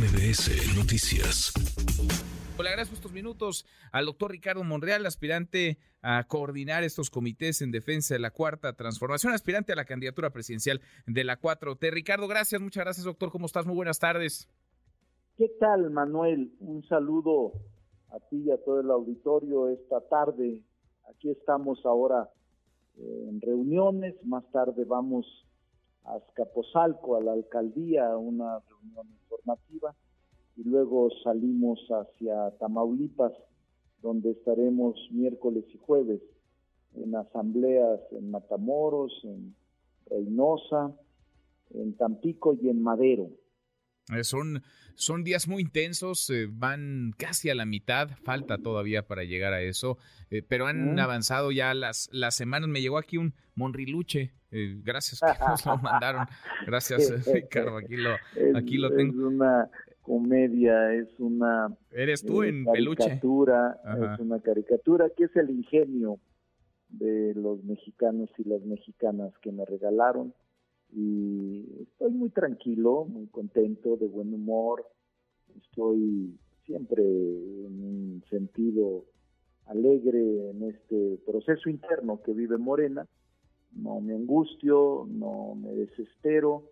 MBS Noticias. Le agradezco estos minutos al doctor Ricardo Monreal, aspirante a coordinar estos comités en defensa de la cuarta transformación, aspirante a la candidatura presidencial de la 4T. Ricardo, gracias, muchas gracias, doctor. ¿Cómo estás? Muy buenas tardes. ¿Qué tal, Manuel? Un saludo a ti y a todo el auditorio esta tarde. Aquí estamos ahora eh, en reuniones, más tarde vamos a Azcapotzalco, a la alcaldía, a una reunión informativa y luego salimos hacia Tamaulipas, donde estaremos miércoles y jueves en asambleas en Matamoros, en Reynosa, en Tampico y en Madero. Eh, son, son días muy intensos, eh, van casi a la mitad, falta todavía para llegar a eso, eh, pero han avanzado ya las, las semanas. Me llegó aquí un Monriluche, gracias que nos lo mandaron, gracias Ricardo, aquí lo, aquí lo tengo. Es una comedia, es una... Eres tú en caricatura, es una caricatura que es el ingenio de los mexicanos y las mexicanas que me regalaron y estoy muy tranquilo, muy contento, de buen humor, estoy siempre en un sentido alegre en este proceso interno que vive Morena, no me angustio, no me desespero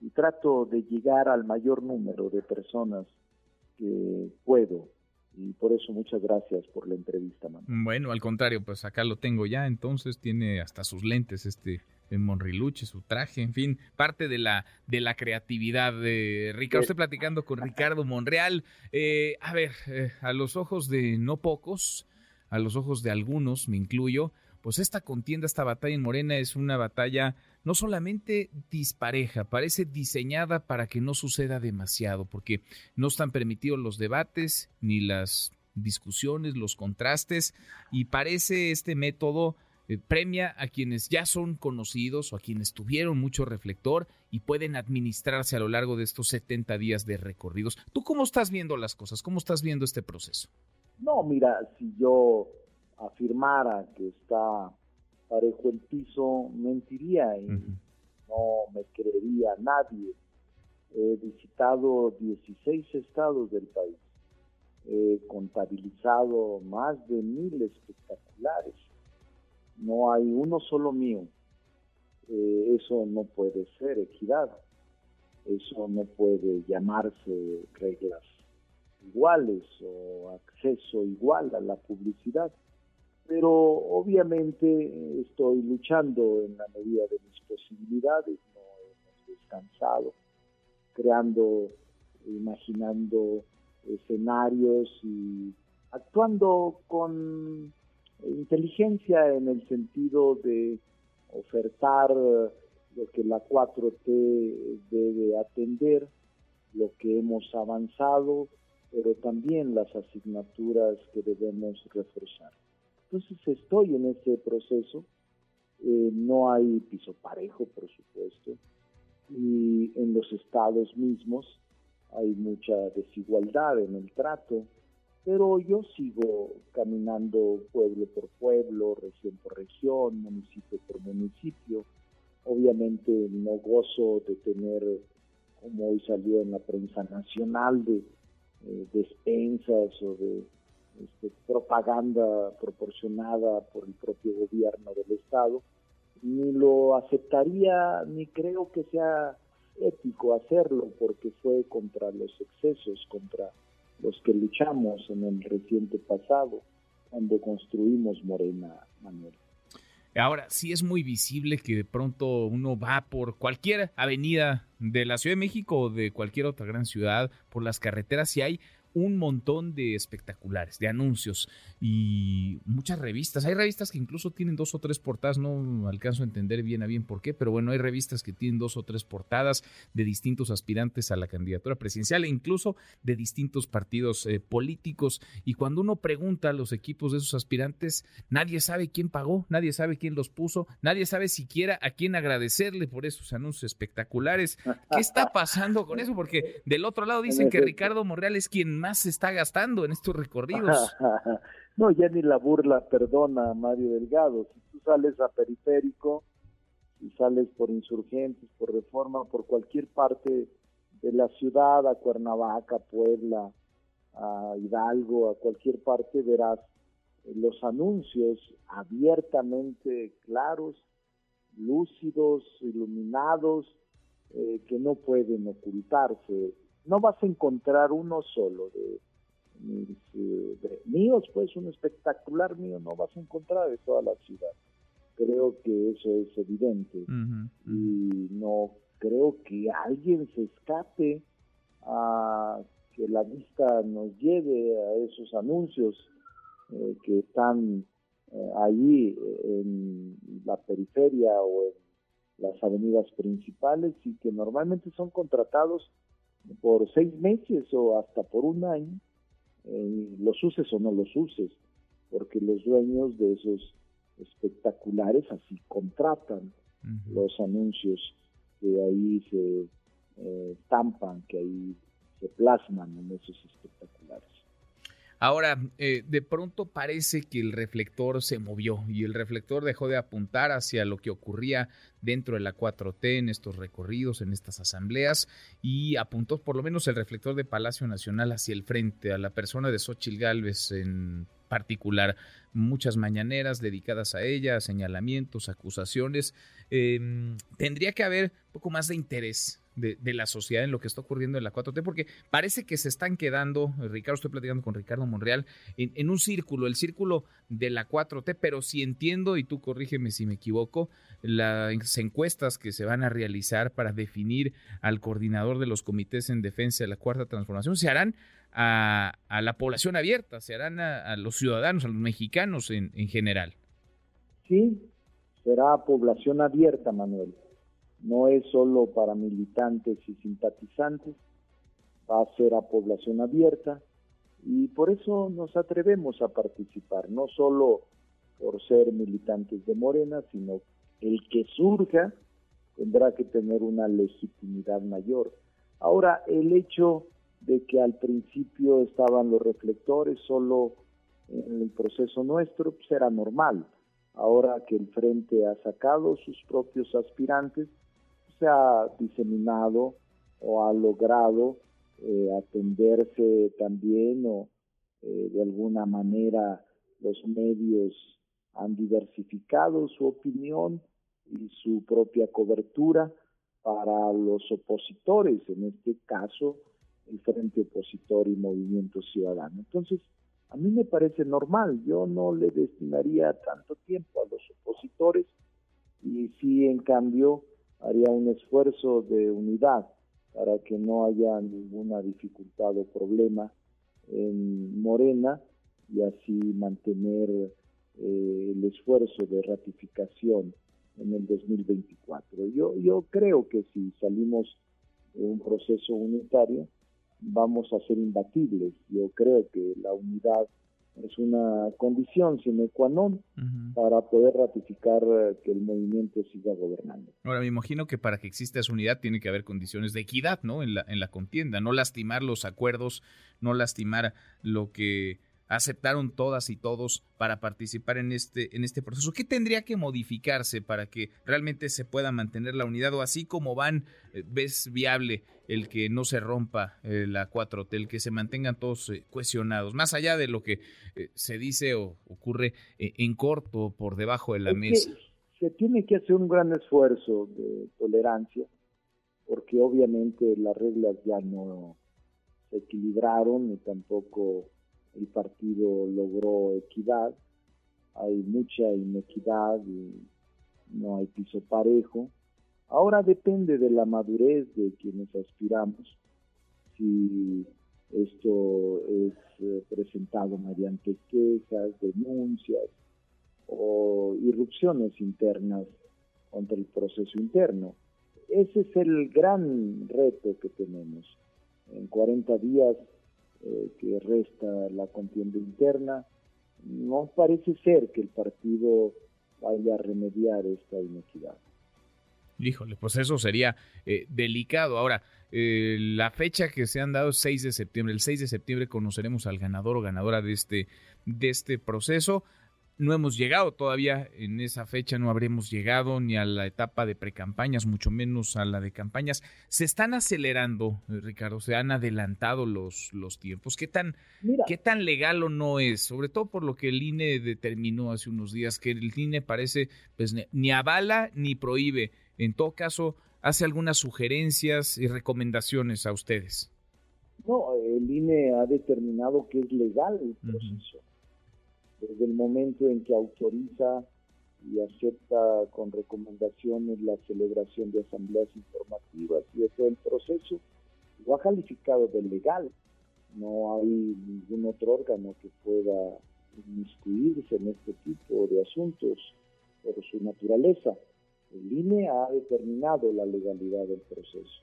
y trato de llegar al mayor número de personas que puedo. Y por eso muchas gracias por la entrevista. Bueno, al contrario, pues acá lo tengo ya, entonces tiene hasta sus lentes este Monriluche, su traje, en fin, parte de la, de la creatividad de Ricardo. Estoy platicando con Ricardo Monreal. Eh, a ver, eh, a los ojos de no pocos, a los ojos de algunos, me incluyo, pues esta contienda, esta batalla en Morena es una batalla no solamente dispareja, parece diseñada para que no suceda demasiado, porque no están permitidos los debates ni las discusiones, los contrastes, y parece este método eh, premia a quienes ya son conocidos o a quienes tuvieron mucho reflector y pueden administrarse a lo largo de estos 70 días de recorridos. ¿Tú cómo estás viendo las cosas? ¿Cómo estás viendo este proceso? No, mira, si yo afirmara que está parejo el piso, mentiría y no me creería nadie. He visitado 16 estados del país, he contabilizado más de mil espectaculares no hay uno solo mío. Eh, eso no puede ser equidad, eso no puede llamarse reglas iguales o acceso igual a la publicidad. Pero obviamente estoy luchando en la medida de mis posibilidades, no hemos descansado, creando, imaginando escenarios y actuando con inteligencia en el sentido de ofertar lo que la 4T debe atender, lo que hemos avanzado, pero también las asignaturas que debemos reforzar. Entonces estoy en ese proceso, eh, no hay piso parejo, por supuesto, y en los estados mismos hay mucha desigualdad en el trato, pero yo sigo caminando pueblo por pueblo, región por región, municipio por municipio. Obviamente no gozo de tener, como hoy salió en la prensa nacional, de eh, despensas o de este, propaganda proporcionada por el propio gobierno del Estado. Ni lo aceptaría, ni creo que sea ético hacerlo, porque fue contra los excesos, contra los que luchamos en el reciente pasado cuando construimos Morena, Manuel. Ahora, sí es muy visible que de pronto uno va por cualquier avenida de la Ciudad de México o de cualquier otra gran ciudad, por las carreteras, y hay un montón de espectaculares, de anuncios y muchas revistas. Hay revistas que incluso tienen dos o tres portadas, no alcanzo a entender bien a bien por qué, pero bueno, hay revistas que tienen dos o tres portadas de distintos aspirantes a la candidatura presidencial e incluso de distintos partidos eh, políticos. Y cuando uno pregunta a los equipos de esos aspirantes, nadie sabe quién pagó, nadie sabe quién los puso, nadie sabe siquiera a quién agradecerle por esos anuncios espectaculares. ¿Qué está pasando con eso? Porque del otro lado dicen que Ricardo Monreal es quien más se está gastando en estos recorridos. no, ya ni la burla perdona, Mario Delgado. Si tú sales a periférico, y sales por insurgentes, por reforma, por cualquier parte de la ciudad a Cuernavaca, Puebla, a Hidalgo, a cualquier parte, verás los anuncios abiertamente claros, lúcidos, iluminados, eh, que no pueden ocultarse. No vas a encontrar uno solo de, eh, míos, pues un espectacular mío no vas a encontrar de toda la ciudad. Creo que eso es evidente y no creo que alguien se escape a que la vista nos lleve a esos anuncios eh, que están eh, allí en la periferia o en las avenidas principales y que normalmente son contratados por seis meses o hasta por un año, eh, los uses o no los uses, porque los dueños de esos espectaculares así contratan los anuncios que ahí se estampan, que ahí se plasman en esos espectaculares. Ahora, eh, de pronto parece que el reflector se movió y el reflector dejó de apuntar hacia lo que ocurría dentro de la 4T en estos recorridos, en estas asambleas, y apuntó por lo menos el reflector de Palacio Nacional hacia el frente, a la persona de Xochil Gálvez en particular. Muchas mañaneras dedicadas a ella, señalamientos, acusaciones. Em, tendría que haber un poco más de interés de, la sociedad en lo que está ocurriendo en la 4T, porque parece que se están quedando, Ricardo, estoy platicando con Ricardo Monreal, en, un círculo, el círculo de la 4T, pero si entiendo, y tú corrígeme si me equivoco, las encuestas que se van a realizar para definir al coordinador de los comités en defensa de la Cuarta Transformación se harán a, la población abierta, se harán a, los ciudadanos, a los mexicanos en, en general. Sí, será población abierta, Manuel no es solo para militantes y simpatizantes, va a ser a población abierta y por eso nos atrevemos a participar, no solo por ser militantes de Morena, sino el que surja tendrá que tener una legitimidad mayor. Ahora, el hecho de que al principio estaban los reflectores solo en el proceso nuestro, pues era normal. Ahora que el Frente ha sacado sus propios aspirantes, ha diseminado o ha logrado eh, atenderse también o eh, de alguna manera los medios han diversificado su opinión y su propia cobertura para los opositores, en este caso el Frente Opositor y Movimiento Ciudadano. Entonces, a mí me parece normal, yo no le destinaría tanto tiempo a los opositores y sí, en cambio, haría un esfuerzo de unidad para que no haya ninguna dificultad o problema en Morena y así mantener eh, el esfuerzo de ratificación en el 2024. Yo, yo creo que si salimos de un proceso unitario, vamos a ser imbatibles. Yo creo que la unidad es una condición sine qua non para poder ratificar eh, que el movimiento siga gobernando. Ahora, me imagino que para que exista esa unidad tiene que haber condiciones de equidad, ¿no? En la, en la contienda, no lastimar los acuerdos, no lastimar lo que aceptaron todas y todos para participar en este, en este proceso. ¿Qué tendría que modificarse para que realmente se pueda mantener la unidad o así como van, eh, ves viable el que no se rompa eh, la 4T, el que se mantengan todos eh, cohesionados, más allá de lo que se dice o ocurre en corto por debajo de la mesa? Se tiene que hacer un gran esfuerzo de tolerancia porque obviamente las reglas ya no se equilibraron ni tampoco el partido logró equidad, hay mucha inequidad y no hay piso parejo. Ahora depende de la madurez de quienes aspiramos, si esto es eh, presentado mediante quejas, denuncias o irrupciones internas contra el proceso interno. Ese es el gran reto que tenemos. En 40 días eh, que resta la contienda interna. No parece ser que el partido vaya a remediar esta inequidad. Híjole, pues eso sería eh, delicado. Ahora, eh, la fecha que se han dado es 6 de septiembre. El 6 de septiembre conoceremos al ganador o ganadora de este, de este proceso. No hemos llegado todavía en esa fecha, no habremos llegado ni a la etapa de precampañas, mucho menos a la de campañas. Se están acelerando, eh, Ricardo, se han adelantado los, los tiempos. ¿Qué tan, ¿Qué tan legal o no es? Sobre todo por lo que el INE determinó hace unos días, que el INE parece pues, ni avala ni prohíbe. En todo caso, hace algunas sugerencias y recomendaciones a ustedes. No, el INE ha determinado que es legal el proceso desde el momento en que autoriza y acepta con recomendaciones la celebración de asambleas informativas y de todo el proceso, lo ha calificado de legal. No hay ningún otro órgano que pueda inmiscuirse en este tipo de asuntos por su naturaleza. El INE ha determinado la legalidad del proceso.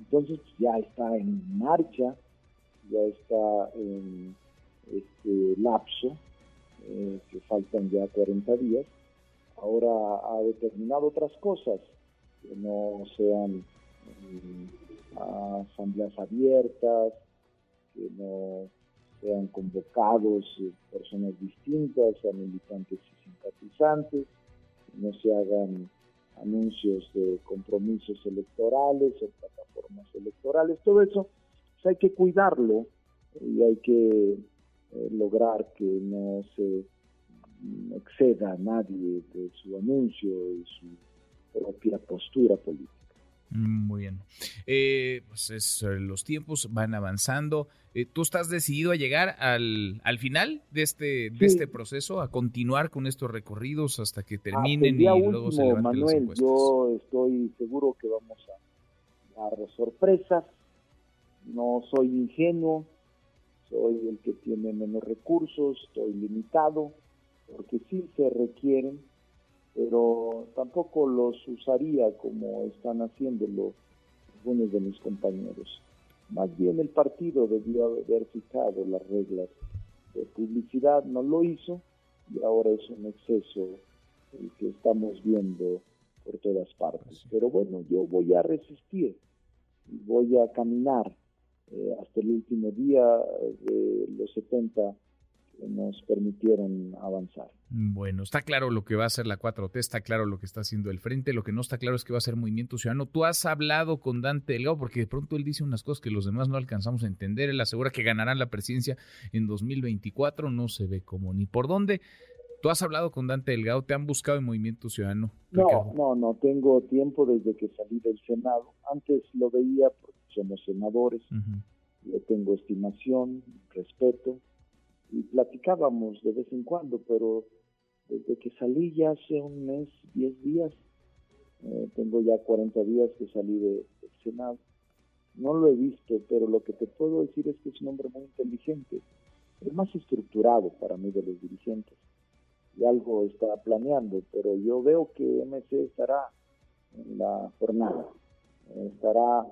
Entonces ya está en marcha, ya está en este lapso eh, que faltan ya 40 días, ahora ha determinado otras cosas, que no sean mm, asambleas abiertas, que no sean convocados eh, personas distintas a militantes y simpatizantes, que no se hagan anuncios de compromisos electorales o plataformas electorales, todo eso pues hay que cuidarlo y hay que eh, lograr que no se exceda a nadie de su anuncio y su propia postura política. Mm, muy bien. Eh, pues es, eh, los tiempos van avanzando. ¿Tú estás decidido a llegar al, al final de este, de este proceso, a continuar con estos recorridos hasta que terminen y luego se levanten Manuel, Yo estoy seguro que vamos a dar sorpresas. No soy ingenuo soy el que tiene menos recursos, estoy limitado, porque sí se requieren, pero tampoco los usaría como están haciéndolo algunos de mis compañeros. Más bien el partido debió haber fijado las reglas de publicidad, no lo hizo y ahora es un exceso el que estamos viendo por todas partes. Pero bueno, yo voy a resistir y voy a caminar eh, hasta el último día de los 70 que nos permitieron avanzar. Bueno, está claro lo que va a hacer la 4T, está claro lo que está haciendo el Frente, lo que no está claro es que va a ser Movimiento Ciudadano. Tú has hablado con Dante Delgado porque de pronto él dice unas cosas que los demás no alcanzamos a entender, él asegura que ganarán la presidencia en 2024, no se ve cómo ni por dónde. ¿Tú has hablado con Dante Delgado? ¿Te han buscado en Movimiento Ciudadano? No, no, no, tengo tiempo desde que salí del Senado. Antes lo veía porque somos senadores, le tengo estimación, respeto, y platicábamos de vez en cuando, pero desde que salí ya hace un mes, 10 días, eh, tengo ya 40 días que salí del Senado, no lo he visto, pero lo que te puedo decir es que es un hombre muy inteligente, el más estructurado para mí de los dirigentes y algo está planeando, pero yo veo que MC estará en la jornada, estará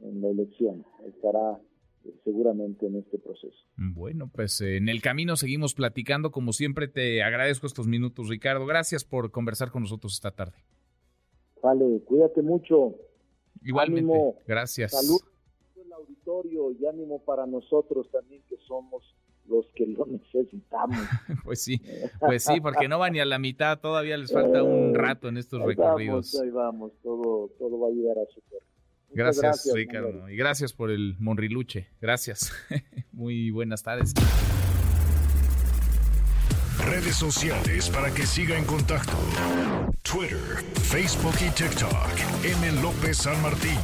en la elección, estará eh, seguramente en este proceso. Bueno, pues eh, en el camino seguimos platicando. Como siempre, te agradezco estos minutos, Ricardo. Gracias por conversar con nosotros esta tarde. Vale, cuídate mucho. Igualmente. gracias. Salud al auditorio y ánimo para nosotros también que somos que lo necesitamos. pues sí, pues sí, porque no va ni a la mitad, todavía les falta un rato en estos recorridos. Vamos, ahí vamos, todo, todo va a llegar a su. Gracias, Ricardo. Y gracias por el Monriluche. Gracias. Muy buenas tardes. Redes sociales para que siga en contacto: Twitter, Facebook y TikTok. M. López San Martín.